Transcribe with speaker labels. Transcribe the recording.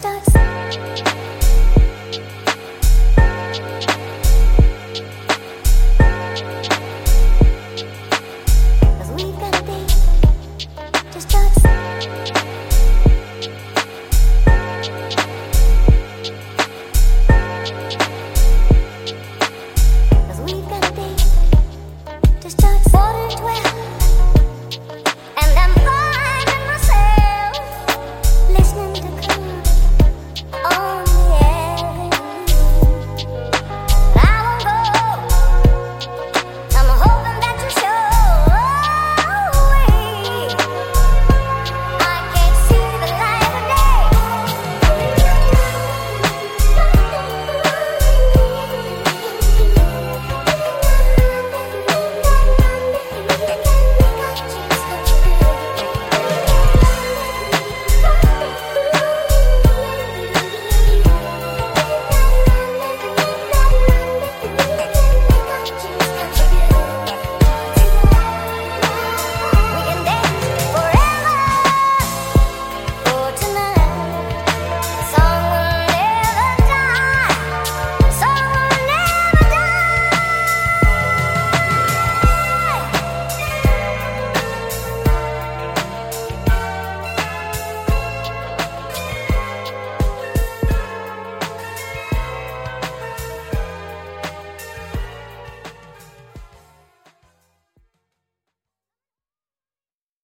Speaker 1: stars.